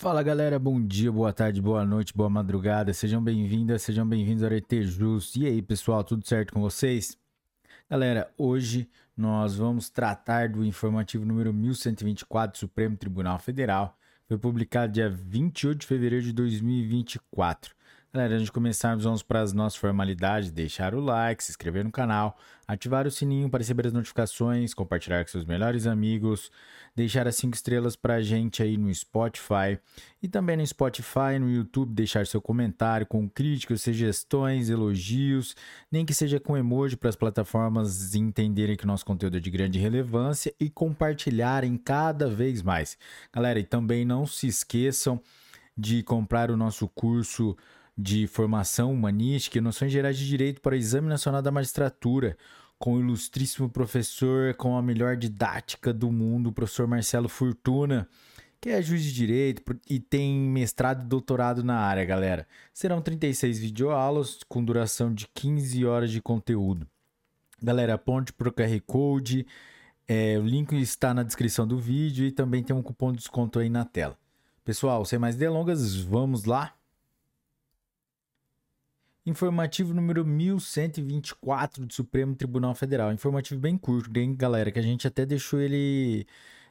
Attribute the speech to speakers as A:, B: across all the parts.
A: Fala galera, bom dia, boa tarde, boa noite, boa madrugada, sejam bem-vindas, sejam bem-vindos ao ET Jus. E aí pessoal, tudo certo com vocês? Galera, hoje nós vamos tratar do informativo número 1124 do Supremo Tribunal Federal. Foi publicado dia 28 de fevereiro de 2024. Galera, antes de começarmos, vamos para as nossas formalidades: deixar o like, se inscrever no canal, ativar o sininho para receber as notificações, compartilhar com seus melhores amigos, deixar as 5 estrelas para a gente aí no Spotify e também no Spotify, no YouTube, deixar seu comentário com críticas, sugestões, elogios, nem que seja com emoji para as plataformas entenderem que o nosso conteúdo é de grande relevância e compartilharem cada vez mais. Galera, e também não se esqueçam de comprar o nosso curso de formação humanística e noções gerais de direito para o Exame Nacional da Magistratura, com o ilustríssimo professor com a melhor didática do mundo, o professor Marcelo Fortuna, que é juiz de direito e tem mestrado e doutorado na área, galera. Serão 36 videoaulas com duração de 15 horas de conteúdo. Galera, ponte para o QR Code, é, o link está na descrição do vídeo e também tem um cupom de desconto aí na tela. Pessoal, sem mais delongas, vamos lá? Informativo número 1124 do Supremo Tribunal Federal. Informativo bem curto, hein, galera? Que a gente até deixou ele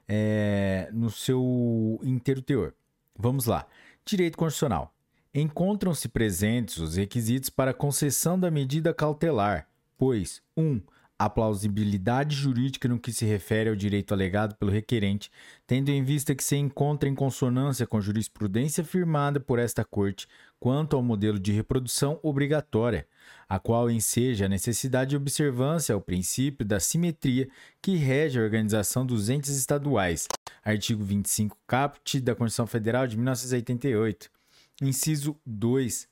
A: é, no seu inteiro teor. Vamos lá. Direito Constitucional. Encontram-se presentes os requisitos para concessão da medida cautelar, pois 1. Um, a plausibilidade jurídica no que se refere ao direito alegado pelo requerente, tendo em vista que se encontra em consonância com jurisprudência firmada por esta Corte quanto ao modelo de reprodução obrigatória, a qual enseja a necessidade de observância ao princípio da simetria que rege a organização dos entes estaduais. Artigo 25 caput da Constituição Federal de 1988. Inciso 2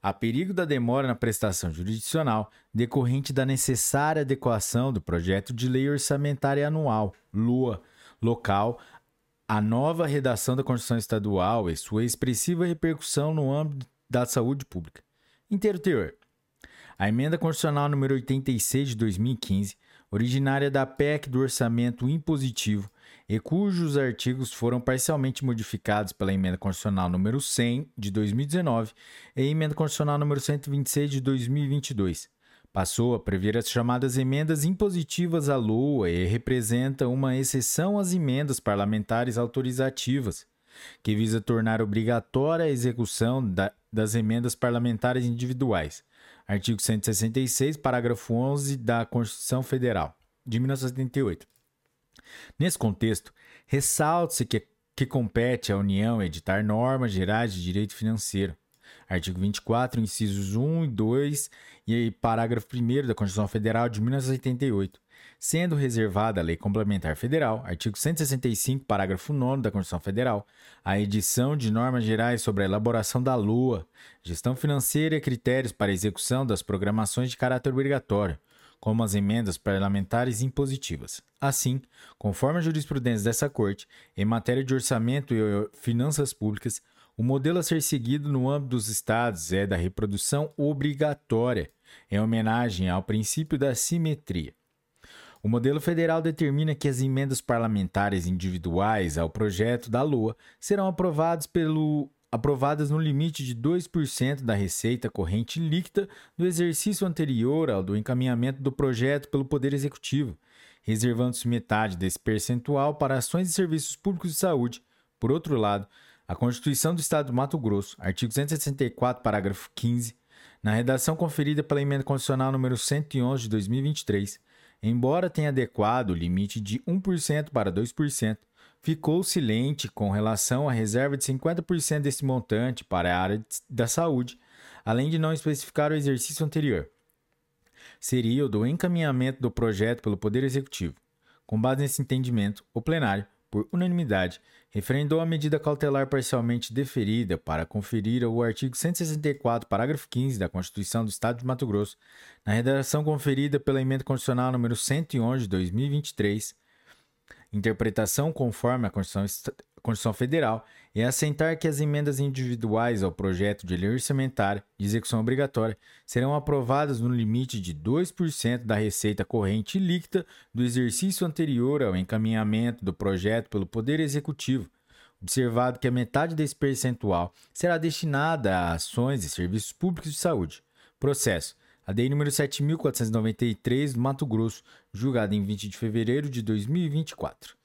A: Há perigo da demora na prestação jurisdicional decorrente da necessária adequação do projeto de lei orçamentária anual, LOA, local, à nova redação da Constituição Estadual e sua expressiva repercussão no âmbito da saúde pública. Inteiro teor. A emenda constitucional número 86 de 2015, originária da PEC do orçamento impositivo, e cujos artigos foram parcialmente modificados pela Emenda Constitucional número 100 de 2019 e Emenda Constitucional número 126 de 2022. Passou a prever as chamadas emendas impositivas à LOA e representa uma exceção às emendas parlamentares autorizativas, que visa tornar obrigatória a execução da, das emendas parlamentares individuais. Artigo 166, parágrafo 11 da Constituição Federal de 1978. Nesse contexto, ressalte-se que, que compete à União editar normas gerais de direito financeiro. Artigo 24, incisos 1 e 2 e parágrafo 1 da Constituição Federal de 1988, sendo reservada a Lei Complementar Federal, artigo 165, parágrafo 9 da Constituição Federal, a edição de normas gerais sobre a elaboração da LUA, gestão financeira e critérios para execução das programações de caráter obrigatório, como as emendas parlamentares impositivas. Assim, conforme a jurisprudência dessa Corte, em matéria de orçamento e finanças públicas, o modelo a ser seguido no âmbito dos estados é da reprodução obrigatória, em homenagem ao princípio da simetria. O modelo federal determina que as emendas parlamentares individuais ao projeto da LOA serão aprovadas pelo aprovadas no limite de 2% da receita corrente líquida do exercício anterior ao do encaminhamento do projeto pelo Poder Executivo, reservando-se metade desse percentual para ações e serviços públicos de saúde. Por outro lado, a Constituição do Estado do Mato Grosso, artigo 164, parágrafo 15, na redação conferida pela Emenda Constitucional número 111 de 2023, embora tenha adequado o limite de 1% para 2%, ficou silente com relação à reserva de 50% desse montante para a área da saúde, além de não especificar o exercício anterior. Seria o do encaminhamento do projeto pelo Poder Executivo. Com base nesse entendimento, o plenário, por unanimidade, referendou a medida cautelar parcialmente deferida para conferir o artigo 164, parágrafo 15 da Constituição do Estado de Mato Grosso, na redação conferida pela Emenda Constitucional número 111 de 2023, interpretação conforme a Constituição, Constituição Federal é assentar que as emendas individuais ao projeto de lei orçamentária de execução obrigatória serão aprovadas no limite de 2% da receita corrente líquida do exercício anterior ao encaminhamento do projeto pelo Poder Executivo, observado que a metade desse percentual será destinada a ações e serviços públicos de saúde. Processo. ADI número 7.493 do Mato Grosso, julgado em 20 de fevereiro de 2024.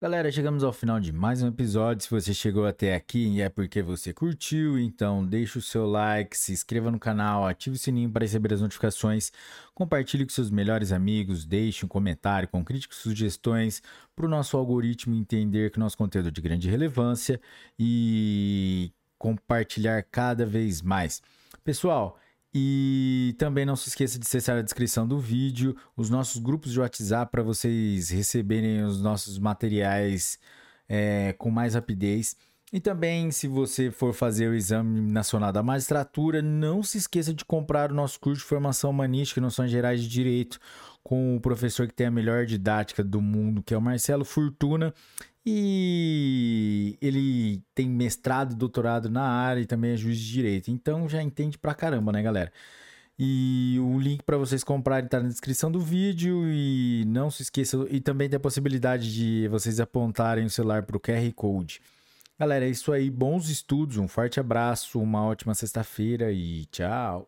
A: Galera, chegamos ao final de mais um episódio. Se você chegou até aqui é porque você curtiu, então deixe o seu like, se inscreva no canal, ative o sininho para receber as notificações, compartilhe com seus melhores amigos, deixe um comentário com críticas e sugestões para o nosso algoritmo entender que nosso conteúdo é de grande relevância e compartilhar cada vez mais. Pessoal, e também não se esqueça de acessar a descrição do vídeo, os nossos grupos de WhatsApp para vocês receberem os nossos materiais é, com mais rapidez. E também, se você for fazer o Exame Nacional da Magistratura, não se esqueça de comprar o nosso curso de formação humanística e noções gerais de direito com o professor que tem a melhor didática do mundo, que é o Marcelo Fortuna. E ele tem mestrado e doutorado na área e também é juiz de direito. Então já entende pra caramba, né, galera? E o link para vocês comprarem está na descrição do vídeo. E não se esqueça, e também tem a possibilidade de vocês apontarem o celular para o QR Code. Galera, é isso aí. Bons estudos, um forte abraço, uma ótima sexta-feira e tchau.